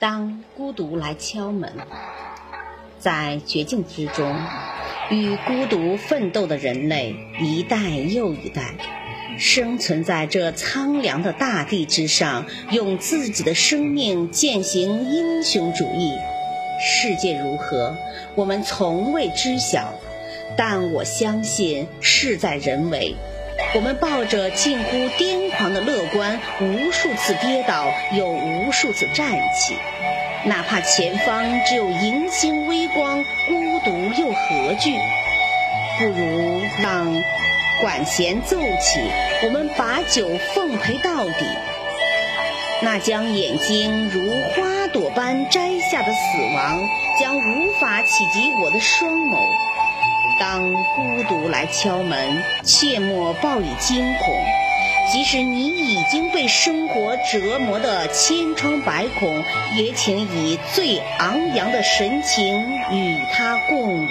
当孤独来敲门，在绝境之中，与孤独奋斗的人类一代又一代，生存在这苍凉的大地之上，用自己的生命践行英雄主义。世界如何，我们从未知晓，但我相信事在人为。我们抱着近乎癫狂的乐观，无数次跌倒，又无数次站起。哪怕前方只有银星微光，孤独又何惧？不如让管弦奏起，我们把酒奉陪到底。那将眼睛如花朵般摘下的死亡，将无法企及我的双眸。当孤独来敲门，切莫报以惊恐。即使你已经被生活折磨得千疮百孔，也请以最昂扬的神情与他共舞。